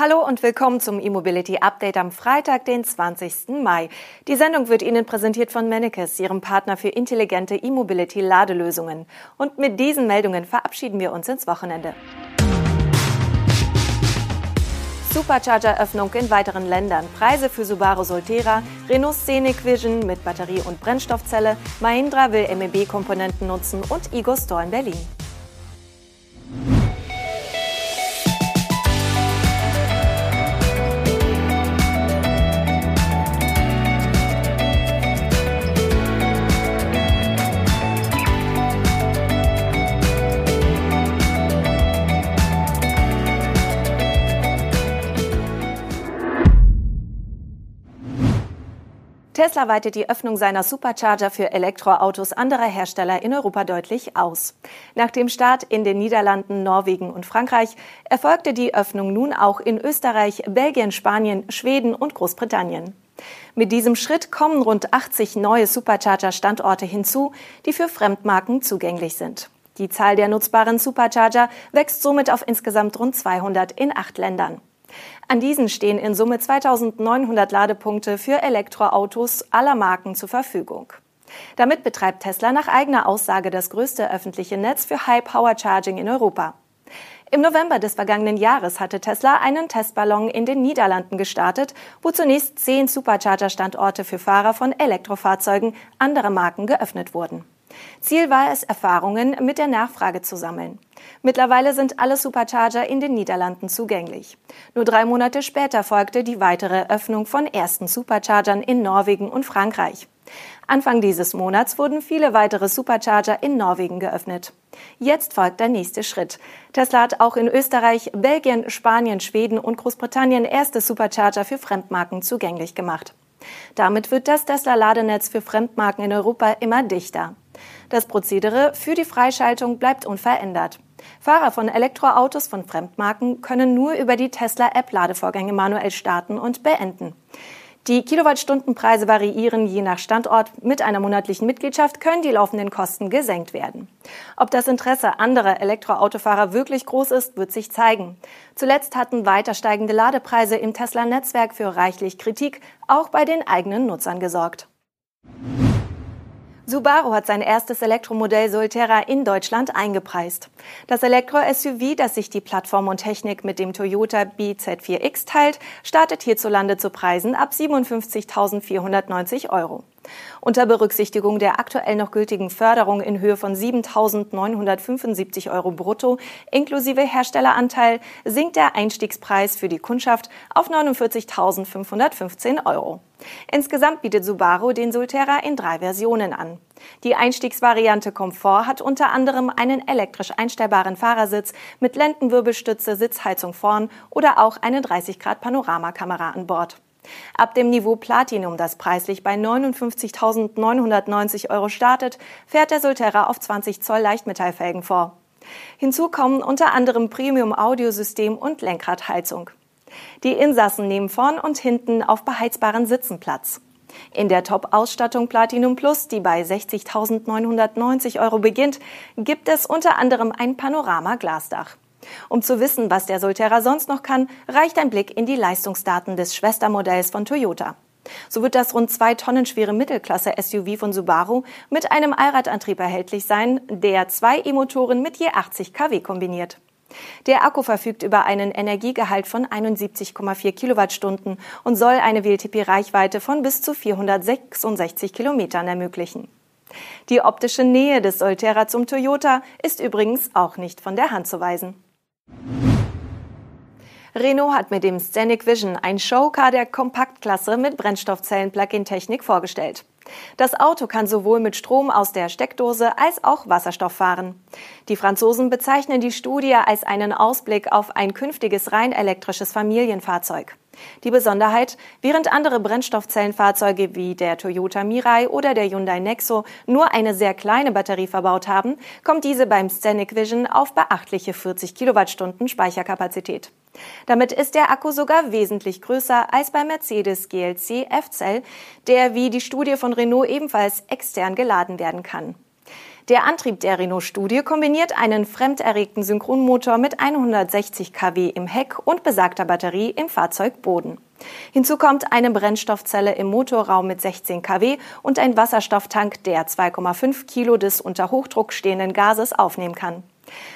Hallo und willkommen zum E-Mobility Update am Freitag, den 20. Mai. Die Sendung wird Ihnen präsentiert von Mennekes, Ihrem Partner für intelligente E-Mobility Ladelösungen. Und mit diesen Meldungen verabschieden wir uns ins Wochenende. Supercharger-Öffnung in weiteren Ländern, Preise für Subaru Solterra, Renault Scenic Vision mit Batterie und Brennstoffzelle, Mahindra will MEB-Komponenten nutzen und Igor Store in Berlin. Tesla weitet die Öffnung seiner Supercharger für Elektroautos anderer Hersteller in Europa deutlich aus. Nach dem Start in den Niederlanden, Norwegen und Frankreich erfolgte die Öffnung nun auch in Österreich, Belgien, Spanien, Schweden und Großbritannien. Mit diesem Schritt kommen rund 80 neue Supercharger-Standorte hinzu, die für Fremdmarken zugänglich sind. Die Zahl der nutzbaren Supercharger wächst somit auf insgesamt rund 200 in acht Ländern. An diesen stehen in Summe 2900 Ladepunkte für Elektroautos aller Marken zur Verfügung. Damit betreibt Tesla nach eigener Aussage das größte öffentliche Netz für High-Power-Charging in Europa. Im November des vergangenen Jahres hatte Tesla einen Testballon in den Niederlanden gestartet, wo zunächst zehn Supercharger-Standorte für Fahrer von Elektrofahrzeugen anderer Marken geöffnet wurden. Ziel war es, Erfahrungen mit der Nachfrage zu sammeln. Mittlerweile sind alle Supercharger in den Niederlanden zugänglich. Nur drei Monate später folgte die weitere Öffnung von ersten Superchargern in Norwegen und Frankreich. Anfang dieses Monats wurden viele weitere Supercharger in Norwegen geöffnet. Jetzt folgt der nächste Schritt. Tesla hat auch in Österreich, Belgien, Spanien, Schweden und Großbritannien erste Supercharger für Fremdmarken zugänglich gemacht. Damit wird das Tesla-Ladenetz für Fremdmarken in Europa immer dichter. Das Prozedere für die Freischaltung bleibt unverändert. Fahrer von Elektroautos von Fremdmarken können nur über die Tesla-App Ladevorgänge manuell starten und beenden. Die Kilowattstundenpreise variieren je nach Standort. Mit einer monatlichen Mitgliedschaft können die laufenden Kosten gesenkt werden. Ob das Interesse anderer Elektroautofahrer wirklich groß ist, wird sich zeigen. Zuletzt hatten weiter steigende Ladepreise im Tesla-Netzwerk für reichlich Kritik, auch bei den eigenen Nutzern gesorgt. Subaru hat sein erstes Elektromodell Solterra in Deutschland eingepreist. Das Elektro-SUV, das sich die Plattform und Technik mit dem Toyota BZ4X teilt, startet hierzulande zu Preisen ab 57.490 Euro. Unter Berücksichtigung der aktuell noch gültigen Förderung in Höhe von 7.975 Euro brutto inklusive Herstelleranteil sinkt der Einstiegspreis für die Kundschaft auf 49.515 Euro. Insgesamt bietet Subaru den Solterra in drei Versionen an. Die Einstiegsvariante Komfort hat unter anderem einen elektrisch einstellbaren Fahrersitz mit Lendenwirbelstütze, Sitzheizung vorn oder auch eine 30 Grad Panoramakamera an Bord. Ab dem Niveau Platinum, das preislich bei 59.990 Euro startet, fährt der Solterra auf 20 Zoll Leichtmetallfelgen vor. Hinzu kommen unter anderem Premium-Audiosystem und Lenkradheizung. Die Insassen nehmen vorn und hinten auf beheizbaren Sitzen Platz. In der Top-Ausstattung Platinum Plus, die bei 60.990 Euro beginnt, gibt es unter anderem ein Panorama-Glasdach. Um zu wissen, was der Solterra sonst noch kann, reicht ein Blick in die Leistungsdaten des Schwestermodells von Toyota. So wird das rund zwei Tonnen schwere Mittelklasse-SUV von Subaru mit einem Allradantrieb erhältlich sein, der zwei E-Motoren mit je 80 kW kombiniert. Der Akku verfügt über einen Energiegehalt von 71,4 Kilowattstunden und soll eine WLTP-Reichweite von bis zu 466 Kilometern ermöglichen. Die optische Nähe des Solterra zum Toyota ist übrigens auch nicht von der Hand zu weisen. Renault hat mit dem Scenic Vision ein Showcar der Kompaktklasse mit Brennstoffzellen-Plug-in-Technik vorgestellt. Das Auto kann sowohl mit Strom aus der Steckdose als auch Wasserstoff fahren. Die Franzosen bezeichnen die Studie als einen Ausblick auf ein künftiges rein elektrisches Familienfahrzeug. Die Besonderheit, während andere Brennstoffzellenfahrzeuge wie der Toyota Mirai oder der Hyundai Nexo nur eine sehr kleine Batterie verbaut haben, kommt diese beim Scenic Vision auf beachtliche 40 Kilowattstunden Speicherkapazität. Damit ist der Akku sogar wesentlich größer als beim Mercedes GLC F-Cell, der wie die Studie von Renault ebenfalls extern geladen werden kann. Der Antrieb der Renault-Studie kombiniert einen fremderregten Synchronmotor mit 160 kW im Heck und besagter Batterie im Fahrzeugboden. Hinzu kommt eine Brennstoffzelle im Motorraum mit 16 kW und ein Wasserstofftank, der 2,5 Kilo des unter Hochdruck stehenden Gases aufnehmen kann.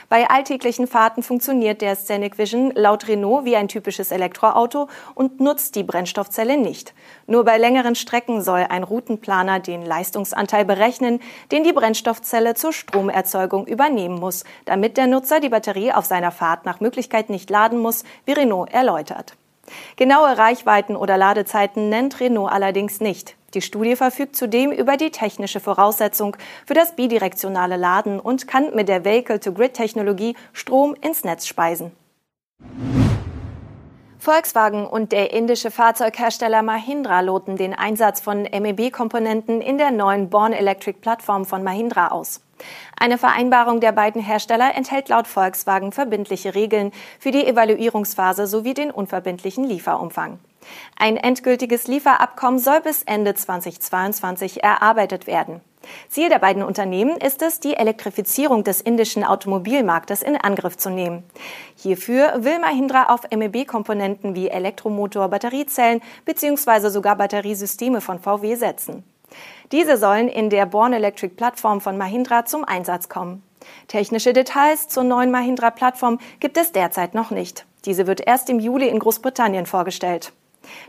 Bei alltäglichen Fahrten funktioniert der Scenic Vision laut Renault wie ein typisches Elektroauto und nutzt die Brennstoffzelle nicht. Nur bei längeren Strecken soll ein Routenplaner den Leistungsanteil berechnen, den die Brennstoffzelle zur Stromerzeugung übernehmen muss, damit der Nutzer die Batterie auf seiner Fahrt nach Möglichkeit nicht laden muss, wie Renault erläutert. Genaue Reichweiten oder Ladezeiten nennt Renault allerdings nicht. Die Studie verfügt zudem über die technische Voraussetzung für das bidirektionale Laden und kann mit der Vehicle-to-Grid-Technologie Strom ins Netz speisen. Volkswagen und der indische Fahrzeughersteller Mahindra loten den Einsatz von MEB-Komponenten in der neuen Born Electric Plattform von Mahindra aus. Eine Vereinbarung der beiden Hersteller enthält laut Volkswagen verbindliche Regeln für die Evaluierungsphase sowie den unverbindlichen Lieferumfang. Ein endgültiges Lieferabkommen soll bis Ende 2022 erarbeitet werden. Ziel der beiden Unternehmen ist es, die Elektrifizierung des indischen Automobilmarktes in Angriff zu nehmen. Hierfür will Mahindra auf MEB-Komponenten wie Elektromotor, Batteriezellen bzw. sogar Batteriesysteme von VW setzen. Diese sollen in der Born Electric Plattform von Mahindra zum Einsatz kommen. Technische Details zur neuen Mahindra-Plattform gibt es derzeit noch nicht. Diese wird erst im Juli in Großbritannien vorgestellt.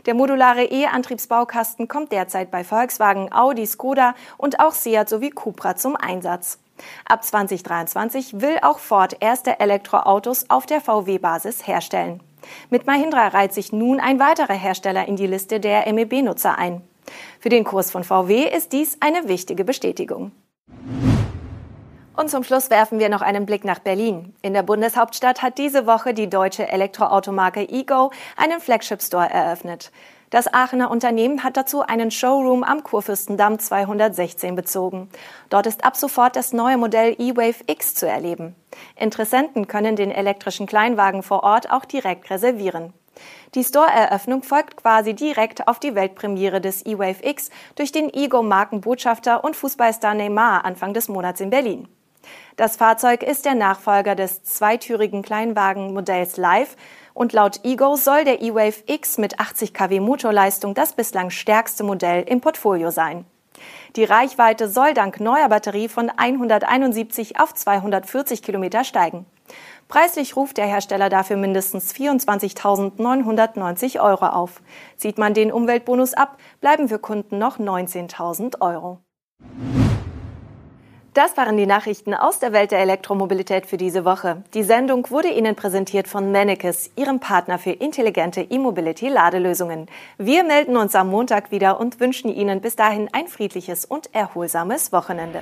Der modulare E-Antriebsbaukasten kommt derzeit bei Volkswagen, Audi, Skoda und auch Seat sowie Cupra zum Einsatz. Ab 2023 will auch Ford erste Elektroautos auf der VW-Basis herstellen. Mit Mahindra reiht sich nun ein weiterer Hersteller in die Liste der MEB-Nutzer ein. Für den Kurs von VW ist dies eine wichtige Bestätigung. Und zum Schluss werfen wir noch einen Blick nach Berlin. In der Bundeshauptstadt hat diese Woche die deutsche Elektroautomarke Ego einen Flagship Store eröffnet. Das Aachener Unternehmen hat dazu einen Showroom am Kurfürstendamm 216 bezogen. Dort ist ab sofort das neue Modell E-Wave X zu erleben. Interessenten können den elektrischen Kleinwagen vor Ort auch direkt reservieren. Die Store-Eröffnung folgt quasi direkt auf die Weltpremiere des E-Wave X durch den Ego-Markenbotschafter und Fußballstar Neymar Anfang des Monats in Berlin. Das Fahrzeug ist der Nachfolger des zweitürigen Kleinwagenmodells Live und laut Ego soll der E-Wave X mit 80 kW Motorleistung das bislang stärkste Modell im Portfolio sein. Die Reichweite soll dank neuer Batterie von 171 auf 240 Kilometer steigen. Preislich ruft der Hersteller dafür mindestens 24.990 Euro auf. Sieht man den Umweltbonus ab, bleiben für Kunden noch 19.000 Euro. Das waren die Nachrichten aus der Welt der Elektromobilität für diese Woche. Die Sendung wurde Ihnen präsentiert von Mannekes, Ihrem Partner für intelligente E-Mobility-Ladelösungen. Wir melden uns am Montag wieder und wünschen Ihnen bis dahin ein friedliches und erholsames Wochenende.